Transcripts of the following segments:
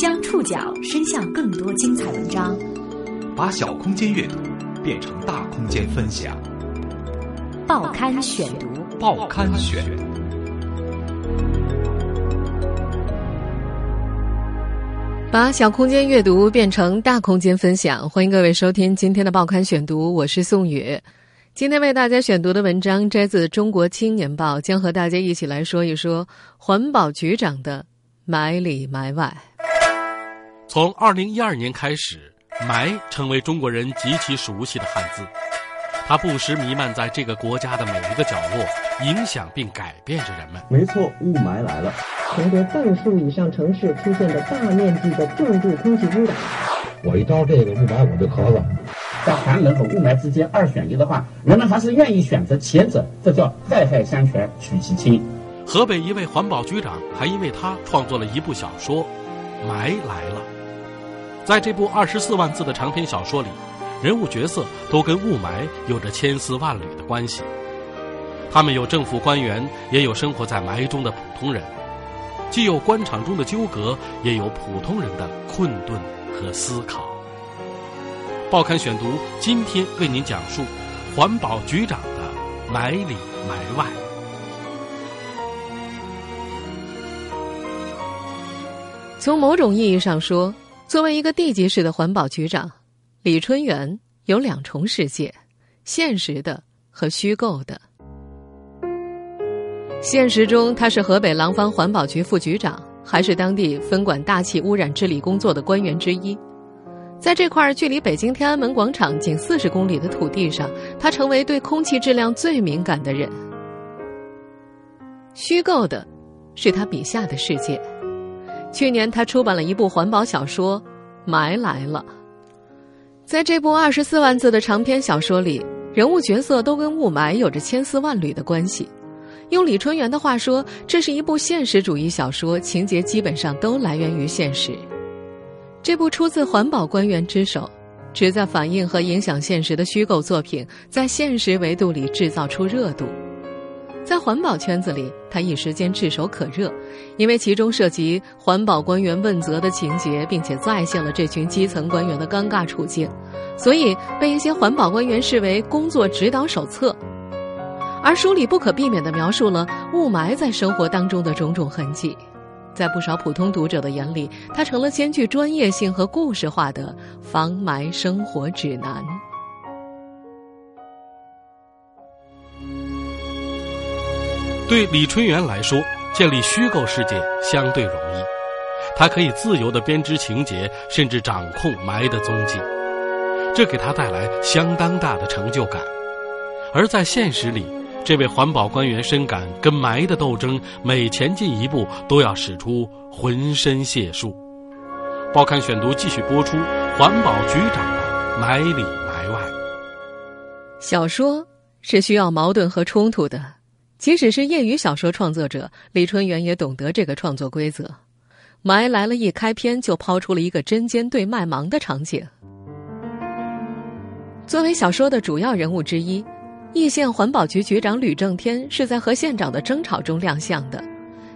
将触角伸向更多精彩文章，把小空间阅读变成大空间分享。报刊选读，报刊选。把小空间阅读变成大空间分享，欢迎各位收听今天的报刊选读，我是宋宇。今天为大家选读的文章摘自《中国青年报》，将和大家一起来说一说环保局长的埋里埋外。从二零一二年开始，“霾”成为中国人极其熟悉的汉字，它不时弥漫在这个国家的每一个角落，影响并改变着人们。没错，雾霾来了。全国半数以上城市出现的大面积的重度空气污染。我一招这个雾霾，我就咳嗽。在寒冷和雾霾之间二选一的话，人们还是愿意选择前者，这叫害害相权取其轻。河北一位环保局长还因为他创作了一部小说《霾来了》。在这部二十四万字的长篇小说里，人物角色都跟雾霾有着千丝万缕的关系。他们有政府官员，也有生活在霾中的普通人，既有官场中的纠葛，也有普通人的困顿和思考。报刊选读今天为您讲述环保局长的埋里埋外。从某种意义上说。作为一个地级市的环保局长，李春元有两重世界：现实的和虚构的。现实中，他是河北廊坊环保局副局长，还是当地分管大气污染治理工作的官员之一。在这块距离北京天安门广场仅四十公里的土地上，他成为对空气质量最敏感的人。虚构的，是他笔下的世界。去年，他出版了一部环保小说《霾来了》。在这部二十四万字的长篇小说里，人物角色都跟雾霾有着千丝万缕的关系。用李春元的话说，这是一部现实主义小说，情节基本上都来源于现实。这部出自环保官员之手，旨在反映和影响现实的虚构作品，在现实维度里制造出热度。在环保圈子里，他一时间炙手可热，因为其中涉及环保官员问责的情节，并且再现了这群基层官员的尴尬处境，所以被一些环保官员视为工作指导手册。而书里不可避免地描述了雾霾在生活当中的种种痕迹，在不少普通读者的眼里，它成了兼具专业性和故事化的防霾生活指南。对李春元来说，建立虚构世界相对容易，他可以自由的编织情节，甚至掌控霾的踪迹，这给他带来相当大的成就感。而在现实里，这位环保官员深感跟霾的斗争，每前进一步都要使出浑身解数。报刊选读继续播出环保局长的埋里埋外。小说是需要矛盾和冲突的。即使是业余小说创作者李春元也懂得这个创作规则。霾来了一开篇就抛出了一个针尖对麦芒的场景。作为小说的主要人物之一，易县环保局局长吕正天是在和县长的争吵中亮相的。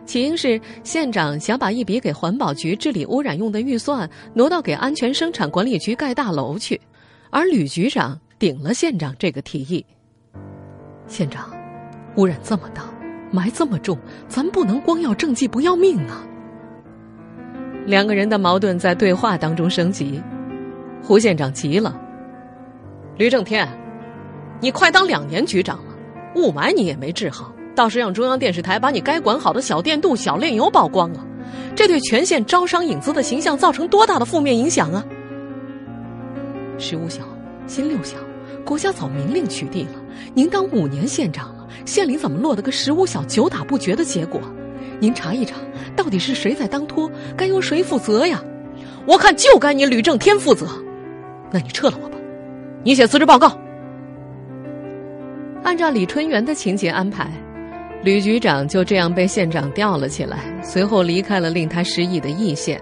起因是县长想把一笔给环保局治理污染用的预算挪到给安全生产管理局盖大楼去，而吕局长顶了县长这个提议。县长。污染这么大，霾这么重，咱不能光要政绩不要命啊！两个人的矛盾在对话当中升级，胡县长急了：“吕正天，你快当两年局长了，雾霾你也没治好，倒是让中央电视台把你该管好的小电镀、小炼油曝光了，这对全县招商引资的形象造成多大的负面影响啊！十五小，新六小，国家早明令取缔了，您当五年县长了。”县里怎么落得个十五小久打不绝的结果？您查一查，到底是谁在当托？该由谁负责呀？我看就该你吕正天负责。那你撤了我吧，你写辞职报告。按照李春元的情节安排，吕局长就这样被县长吊了起来，随后离开了令他失意的易县。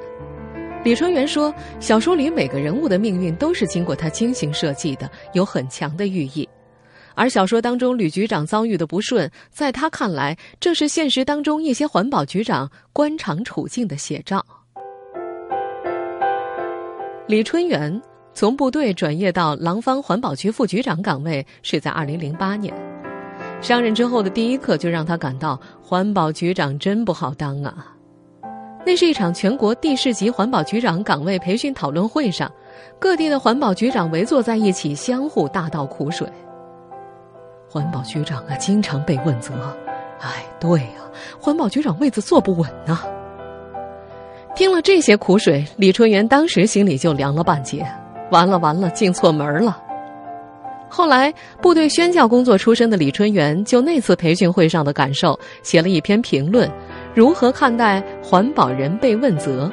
李春元说：“小说里每个人物的命运都是经过他精心设计的，有很强的寓意。”而小说当中吕局长遭遇的不顺，在他看来，正是现实当中一些环保局长官场处境的写照。李春元从部队转业到廊坊环保局副局长岗位是在二零零八年，上任之后的第一刻就让他感到环保局长真不好当啊！那是一场全国地市级环保局长岗位培训讨论会上，各地的环保局长围坐在一起，相互大倒苦水。环保局长啊，经常被问责。哎，对呀，环保局长位子坐不稳呢。听了这些苦水，李春元当时心里就凉了半截。完了完了，进错门了。后来，部队宣教工作出身的李春元就那次培训会上的感受，写了一篇评论：如何看待环保人被问责？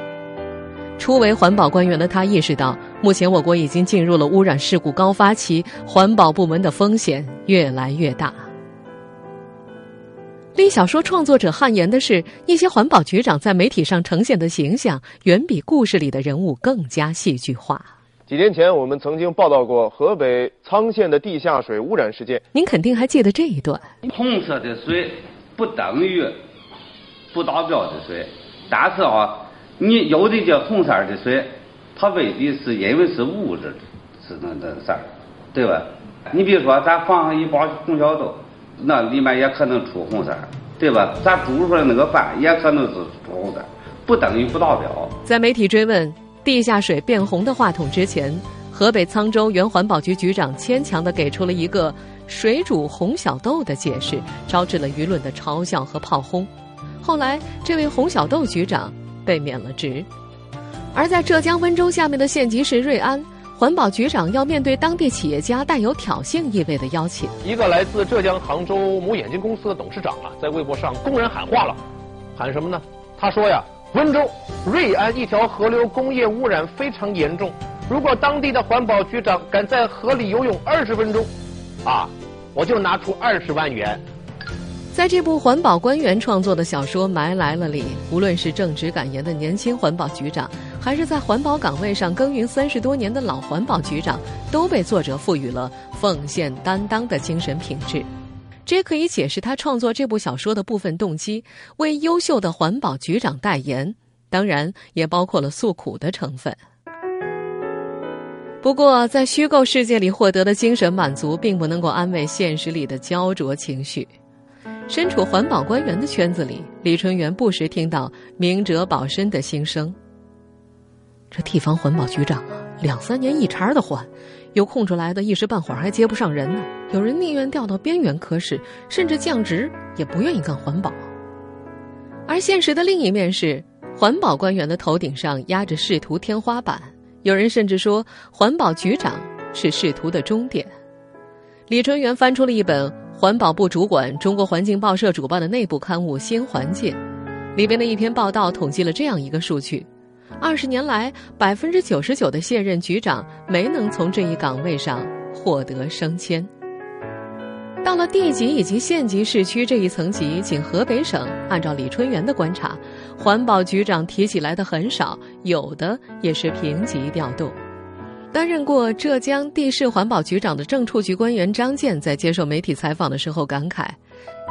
初为环保官员的他意识到，目前我国已经进入了污染事故高发期，环保部门的风险越来越大。令小说创作者汗颜的是，一些环保局长在媒体上呈现的形象，远比故事里的人物更加戏剧化。几年前，我们曾经报道过河北沧县的地下水污染事件。您肯定还记得这一段。红色的水不等于不达标的水，但是啊，你有的这红色的水，它未必是因为是物质是那那事儿，对吧？你比如说，咱放上一包红小豆。那里面也可能出红色，对吧？咱煮出来那个饭也可能是出红色，不等于不达标。在媒体追问地下水变红的话筒之前，河北沧州原环保局局长牵强的给出了一个水煮红小豆的解释，招致了舆论的嘲笑和炮轰。后来，这位红小豆局长被免了职。而在浙江温州下面的县级市瑞安。环保局长要面对当地企业家带有挑衅意味的邀请。一个来自浙江杭州某眼镜公司的董事长啊，在微博上公然喊话了，喊什么呢？他说呀，温州瑞安一条河流工业污染非常严重，如果当地的环保局长敢在河里游泳二十分钟，啊，我就拿出二十万元。在这部环保官员创作的小说《埋来了》里，无论是正直敢言的年轻环保局长，还是在环保岗位上耕耘三十多年的老环保局长，都被作者赋予了奉献担当的精神品质。这可以解释他创作这部小说的部分动机：为优秀的环保局长代言，当然也包括了诉苦的成分。不过，在虚构世界里获得的精神满足，并不能够安慰现实里的焦灼情绪。身处环保官员的圈子里，李春元不时听到明哲保身的心声。这地方环保局长啊，两三年一茬的换，有空出来的一时半会儿还接不上人呢。有人宁愿调到边缘科室，甚至降职也不愿意干环保。而现实的另一面是，环保官员的头顶上压着仕途天花板，有人甚至说，环保局长是仕途的终点。李春元翻出了一本。环保部主管中国环境报社主办的内部刊物《新环境》，里边的一篇报道统计了这样一个数据：二十年来，百分之九十九的现任局长没能从这一岗位上获得升迁。到了地级以及县级市区这一层级，仅河北省，按照李春元的观察，环保局长提起来的很少，有的也是平级调动。担任过浙江地市环保局长的政处局官员张健在接受媒体采访的时候感慨：“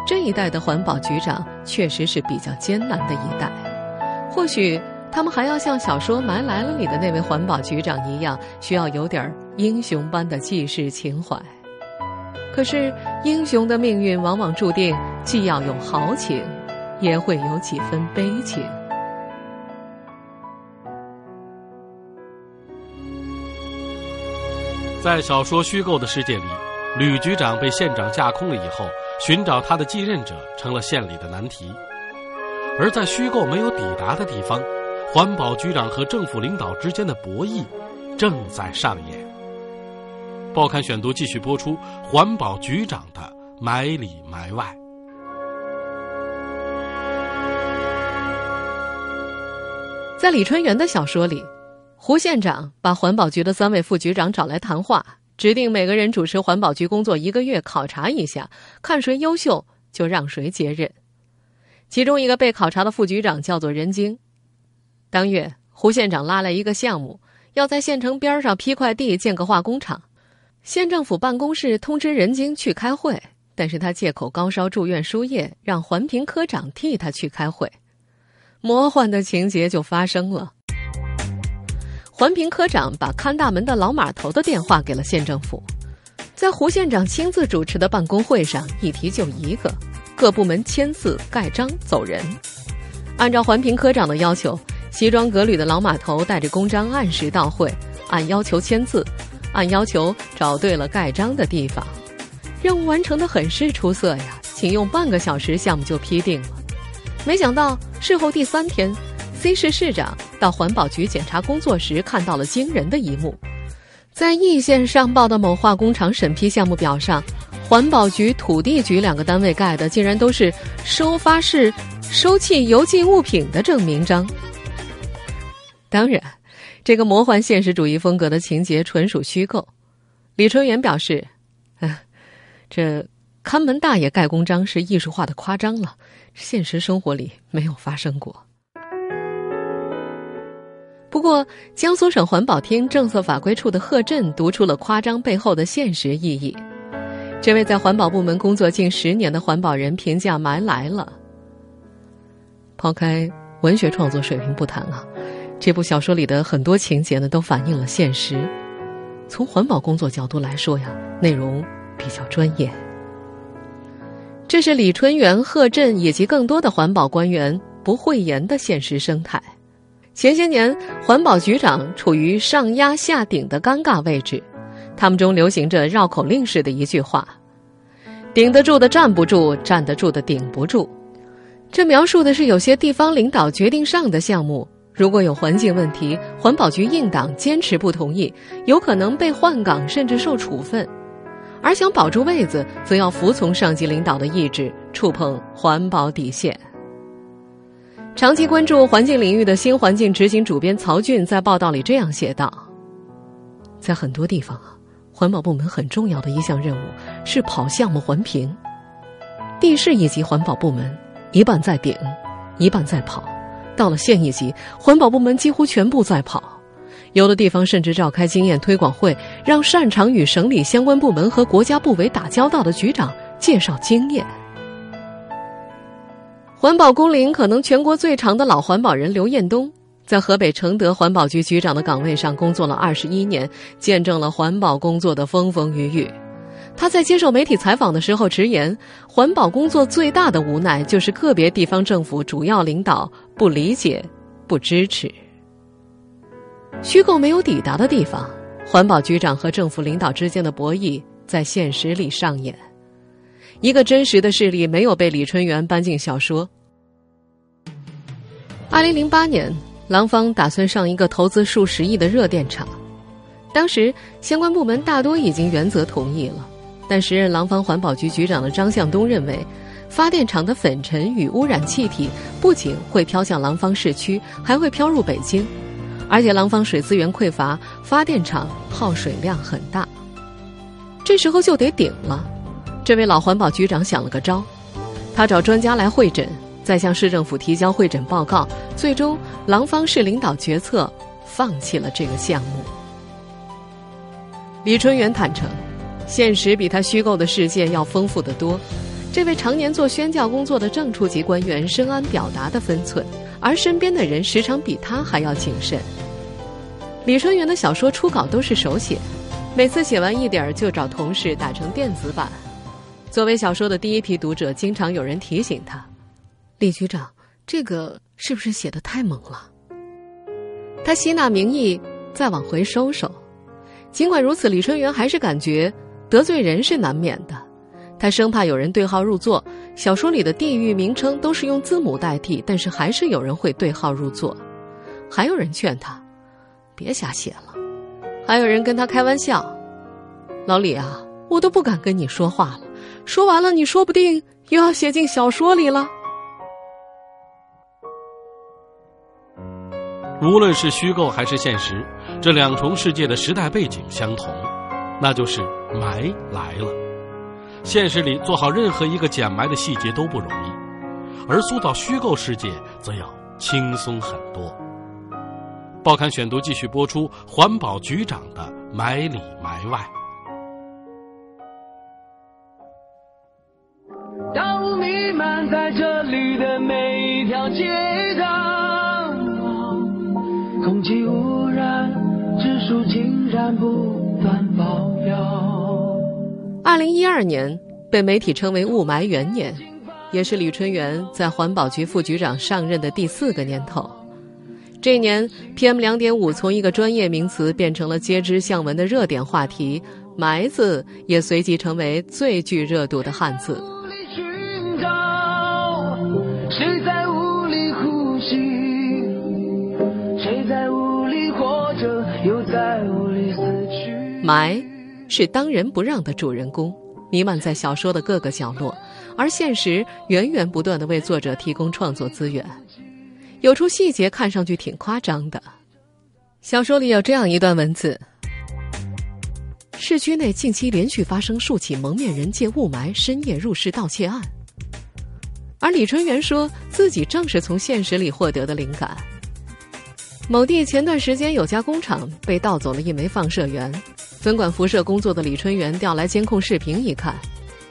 这一代的环保局长确实是比较艰难的一代，或许他们还要像小说《霾来了》里的那位环保局长一样，需要有点英雄般的济世情怀。可是，英雄的命运往往注定既要有豪情，也会有几分悲情。”在小说虚构的世界里，吕局长被县长架空了以后，寻找他的继任者成了县里的难题。而在虚构没有抵达的地方，环保局长和政府领导之间的博弈正在上演。报刊选读继续播出环保局长的埋里埋外。在李春元的小说里。胡县长把环保局的三位副局长找来谈话，指定每个人主持环保局工作一个月，考察一下，看谁优秀就让谁接任。其中一个被考察的副局长叫做任晶。当月，胡县长拉来一个项目，要在县城边上批块地建个化工厂。县政府办公室通知任京去开会，但是他借口高烧住院输液，让环评科长替他去开会。魔幻的情节就发生了。环评科长把看大门的老码头的电话给了县政府，在胡县长亲自主持的办公会上，议题就一个：各部门签字盖章走人。按照环评科长的要求，西装革履的老码头带着公章按时到会，按要求签字，按要求找对了盖章的地方。任务完成的很是出色呀，仅用半个小时，项目就批定了。没想到事后第三天。C 市市长到环保局检查工作时，看到了惊人的一幕：在易县上报的某化工厂审批项目表上，环保局、土地局两个单位盖的，竟然都是收发室收弃邮寄物品的证明章。当然，这个魔幻现实主义风格的情节纯属虚构。李春元表示：“啊，这看门大爷盖公章是艺术化的夸张了，现实生活里没有发生过。”不过，江苏省环保厅政策法规处的贺震读出了夸张背后的现实意义。这位在环保部门工作近十年的环保人评价：“埋来了。”抛开文学创作水平不谈啊，这部小说里的很多情节呢，都反映了现实。从环保工作角度来说呀，内容比较专业。这是李春元、贺震以及更多的环保官员不讳言的现实生态。前些年，环保局长处于上压下顶的尴尬位置，他们中流行着绕口令式的一句话：“顶得住的站不住，站得住的顶不住。”这描述的是有些地方领导决定上的项目，如果有环境问题，环保局硬挡坚持不同意，有可能被换岗甚至受处分；而想保住位子，则要服从上级领导的意志，触碰环保底线。长期关注环境领域的新环境执行主编曹俊在报道里这样写道：“在很多地方啊，环保部门很重要的一项任务是跑项目环评。地市一级环保部门一半在顶，一半在跑；到了县一级，环保部门几乎全部在跑。有的地方甚至召开经验推广会，让擅长与省里相关部门和国家部委打交道的局长介绍经验。”环保工龄可能全国最长的老环保人刘彦东，在河北承德环保局局长的岗位上工作了二十一年，见证了环保工作的风风雨雨。他在接受媒体采访的时候直言，环保工作最大的无奈就是个别地方政府主要领导不理解、不支持。虚构没有抵达的地方，环保局长和政府领导之间的博弈在现实里上演。一个真实的事例没有被李春元搬进小说。二零零八年，廊坊打算上一个投资数十亿的热电厂，当时相关部门大多已经原则同意了，但时任廊坊环保局局长的张向东认为，发电厂的粉尘与污染气体不仅会飘向廊坊市区，还会飘入北京，而且廊坊水资源匮乏，发电厂耗水量很大，这时候就得顶了。这位老环保局长想了个招，他找专家来会诊，再向市政府提交会诊报告。最终，廊坊市领导决策放弃了这个项目。李春元坦诚，现实比他虚构的世界要丰富得多。这位常年做宣教工作的正处级官员深谙表达的分寸，而身边的人时常比他还要谨慎。李春元的小说初稿都是手写，每次写完一点儿就找同事打成电子版。作为小说的第一批读者，经常有人提醒他：“李局长，这个是不是写的太猛了？”他吸纳民意，再往回收收。尽管如此，李春元还是感觉得罪人是难免的。他生怕有人对号入座。小说里的地域名称都是用字母代替，但是还是有人会对号入座。还有人劝他别瞎写了，还有人跟他开玩笑：“老李啊，我都不敢跟你说话了。”说完了，你说不定又要写进小说里了。无论是虚构还是现实，这两重世界的时代背景相同，那就是埋来了。现实里做好任何一个捡埋的细节都不容易，而塑造虚构世界则要轻松很多。报刊选读继续播出环保局长的埋里埋外。道路弥漫在这里的每一条街道，空气污染指数竟然不。二零一二年被媒体称为雾霾元年，也是李春元在环保局副局长上任的第四个年头。这一年，PM 两点五从一个专业名词变成了街知巷闻的热点话题，“霾”字也随即成为最具热度的汉字。谁在雾里呼吸？谁在雾里活着？又在雾里死去？霾是当仁不让的主人公，弥漫在小说的各个角落，而现实源源不断的为作者提供创作资源。有处细节看上去挺夸张的，小说里有这样一段文字：市区内近期连续发生数起蒙面人借雾霾深夜入室盗窃案。而李春元说自己正是从现实里获得的灵感。某地前段时间有家工厂被盗走了一枚放射源，分管辐射工作的李春元调来监控视频一看，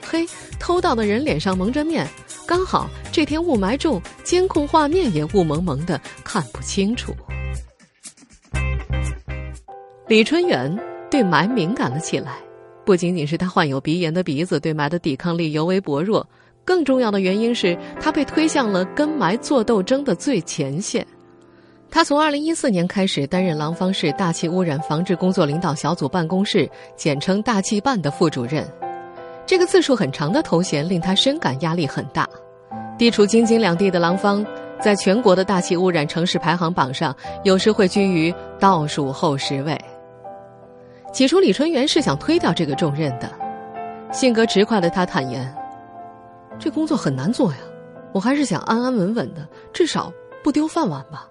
嘿，偷盗的人脸上蒙着面，刚好这天雾霾重，监控画面也雾蒙蒙的，看不清楚。李春元对霾敏感了起来，不仅仅是他患有鼻炎的鼻子对霾的抵抗力尤为薄弱。更重要的原因是他被推向了跟霾做斗争的最前线。他从二零一四年开始担任廊坊市大气污染防治工作领导小组办公室（简称大气办）的副主任。这个字数很长的头衔令他深感压力很大。地处京津两地的廊坊，在全国的大气污染城市排行榜上，有时会居于倒数后十位。起初，李春元是想推掉这个重任的。性格直快的他坦言。这工作很难做呀，我还是想安安稳稳的，至少不丢饭碗吧。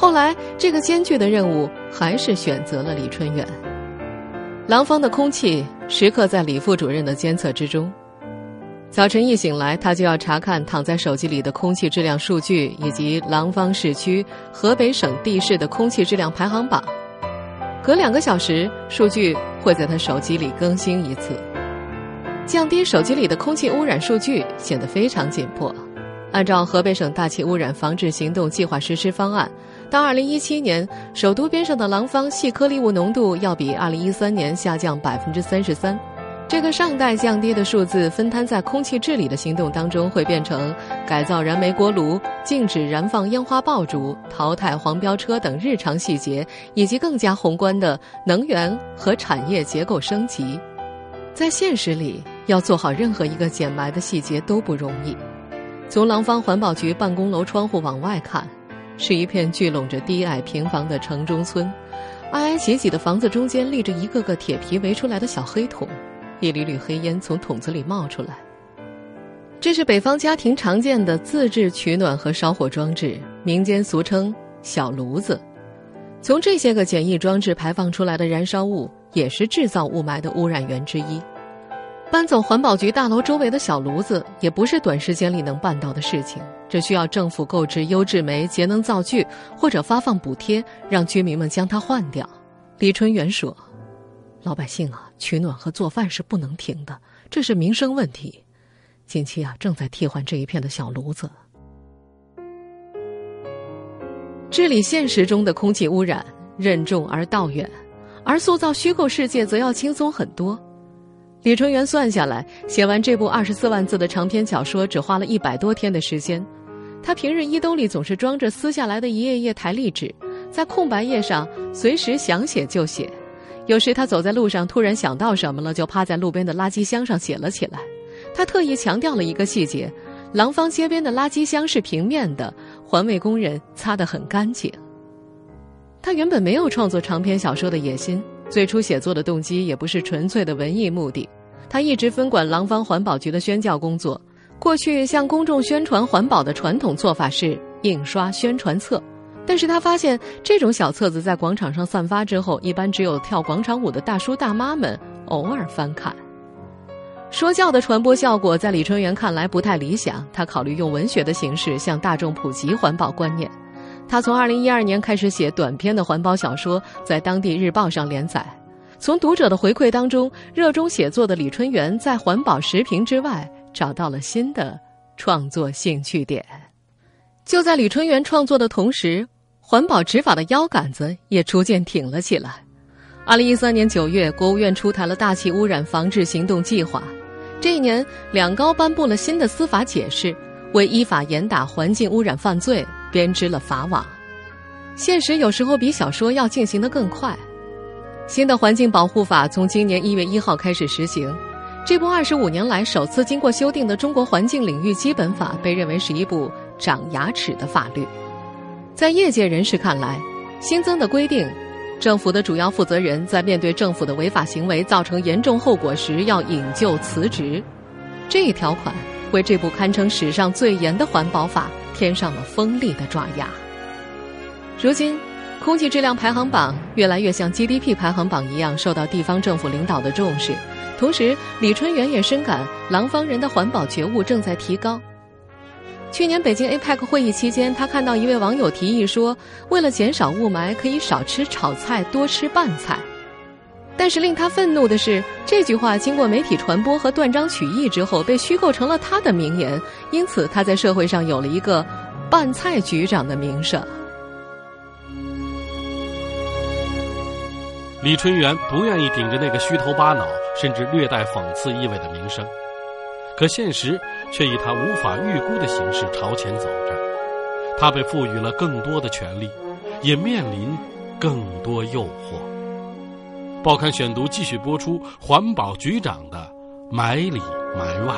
后来，这个艰巨的任务还是选择了李春远。廊坊的空气时刻在李副主任的监测之中。早晨一醒来，他就要查看躺在手机里的空气质量数据，以及廊坊市区、河北省地市的空气质量排行榜。隔两个小时，数据会在他手机里更新一次。降低手机里的空气污染数据显得非常紧迫。按照河北省大气污染防治行动计划实施方案，到二零一七年，首都边上的廊坊细颗粒物浓度要比二零一三年下降百分之三十三。这个尚待降低的数字，分摊在空气治理的行动当中，会变成改造燃煤锅炉、禁止燃放烟花爆竹、淘汰黄标车等日常细节，以及更加宏观的能源和产业结构升级。在现实里。要做好任何一个减霾的细节都不容易。从廊坊环保局办公楼窗户往外看，是一片聚拢着低矮平房的城中村，挨挨挤挤的房子中间立着一个个铁皮围出来的小黑桶，一缕缕黑烟从桶子里冒出来。这是北方家庭常见的自制取暖和烧火装置，民间俗称小炉子。从这些个简易装置排放出来的燃烧物，也是制造雾霾的污染源之一。搬走环保局大楼周围的小炉子，也不是短时间里能办到的事情。这需要政府购置优质煤、节能灶具，或者发放补贴，让居民们将它换掉。李春元说：“老百姓啊，取暖和做饭是不能停的，这是民生问题。近期啊，正在替换这一片的小炉子。治理现实中的空气污染，任重而道远，而塑造虚构世界则要轻松很多。”李春元算下来，写完这部二十四万字的长篇小说，只花了一百多天的时间。他平日衣兜里总是装着撕下来的一页页台历纸，在空白页上随时想写就写。有时他走在路上，突然想到什么了，就趴在路边的垃圾箱上写了起来。他特意强调了一个细节：廊坊街边的垃圾箱是平面的，环卫工人擦得很干净。他原本没有创作长篇小说的野心。最初写作的动机也不是纯粹的文艺目的，他一直分管廊坊环保局的宣教工作。过去向公众宣传环保的传统做法是印刷宣传册，但是他发现这种小册子在广场上散发之后，一般只有跳广场舞的大叔大妈们偶尔翻看。说教的传播效果在李春元看来不太理想，他考虑用文学的形式向大众普及环保观念。他从二零一二年开始写短篇的环保小说，在当地日报上连载。从读者的回馈当中，热衷写作的李春元在环保时评之外找到了新的创作兴趣点。就在李春元创作的同时，环保执法的腰杆子也逐渐挺了起来。二零一三年九月，国务院出台了大气污染防治行动计划。这一年，两高颁布了新的司法解释，为依法严打环境污染犯罪编织了法网。现实有时候比小说要进行的更快。新的环境保护法从今年一月一号开始实行。这部二十五年来首次经过修订的中国环境领域基本法，被认为是一部长牙齿的法律。在业界人士看来，新增的规定。政府的主要负责人在面对政府的违法行为造成严重后果时，要引咎辞职。这一条款为这部堪称史上最严的环保法添上了锋利的爪牙。如今，空气质量排行榜越来越像 GDP 排行榜一样受到地方政府领导的重视。同时，李春元也深感廊坊人的环保觉悟正在提高。去年北京 APEC 会议期间，他看到一位网友提议说，为了减少雾霾，可以少吃炒菜，多吃拌菜。但是令他愤怒的是，这句话经过媒体传播和断章取义之后，被虚构成了他的名言，因此他在社会上有了一个“拌菜局长”的名声。李春元不愿意顶着那个虚头巴脑，甚至略带讽刺意味的名声。可现实却以他无法预估的形式朝前走着，他被赋予了更多的权利，也面临更多诱惑。报刊选读继续播出环保局长的埋里埋外。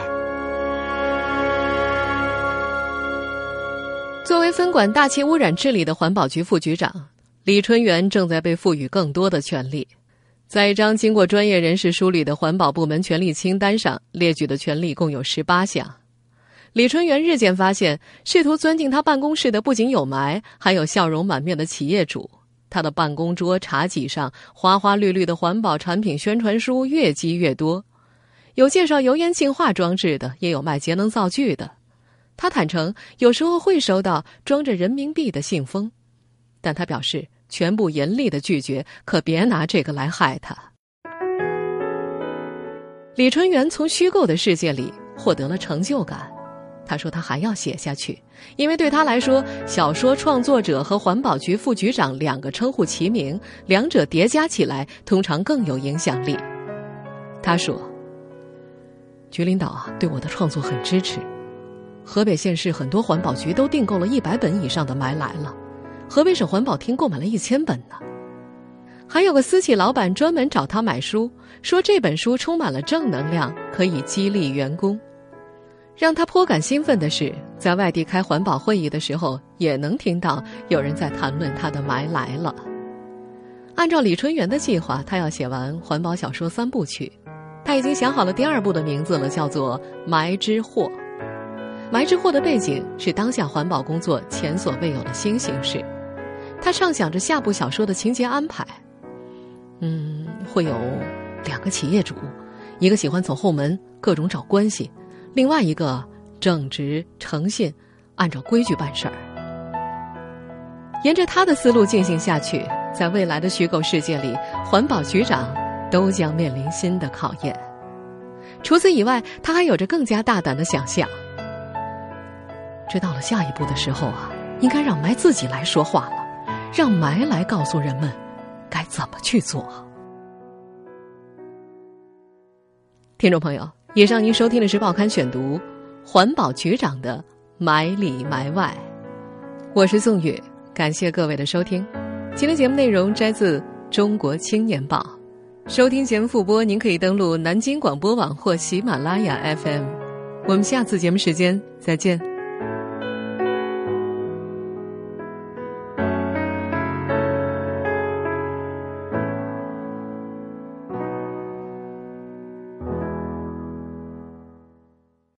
作为分管大气污染治理的环保局副局长，李春元正在被赋予更多的权利。在一张经过专业人士梳理的环保部门权力清单上，列举的权利共有十八项。李春元日渐发现，试图钻进他办公室的不仅有霾，还有笑容满面的企业主。他的办公桌、茶几上花花绿绿的环保产品宣传书越积越多，有介绍油烟净化装置的，也有卖节能灶具的。他坦诚，有时候会收到装着人民币的信封，但他表示。全部严厉的拒绝，可别拿这个来害他。李春元从虚构的世界里获得了成就感，他说他还要写下去，因为对他来说，小说创作者和环保局副局长两个称呼齐名，两者叠加起来通常更有影响力。他说：“局领导啊，对我的创作很支持，河北县市很多环保局都订购了一百本以上的霾来了。”河北省环保厅购买了一千本呢，还有个私企老板专门找他买书，说这本书充满了正能量，可以激励员工。让他颇感兴奋的是，在外地开环保会议的时候，也能听到有人在谈论他的霾来了。按照李春元的计划，他要写完环保小说三部曲，他已经想好了第二部的名字了，叫做《埋之祸》。《埋之祸》的背景是当下环保工作前所未有的新形式。他畅想着下部小说的情节安排，嗯，会有两个企业主，一个喜欢走后门，各种找关系；另外一个正直诚信，按照规矩办事儿。沿着他的思路进行下去，在未来的虚构世界里，环保局长都将面临新的考验。除此以外，他还有着更加大胆的想象。这到了下一步的时候啊，应该让霾自己来说话了。让霾来告诉人们该怎么去做。听众朋友，以上您收听的是《报刊选读》环保局长的埋里埋外，我是宋宇，感谢各位的收听。今天节目内容摘自《中国青年报》，收听节目复播，您可以登录南京广播网或喜马拉雅 FM。我们下次节目时间再见。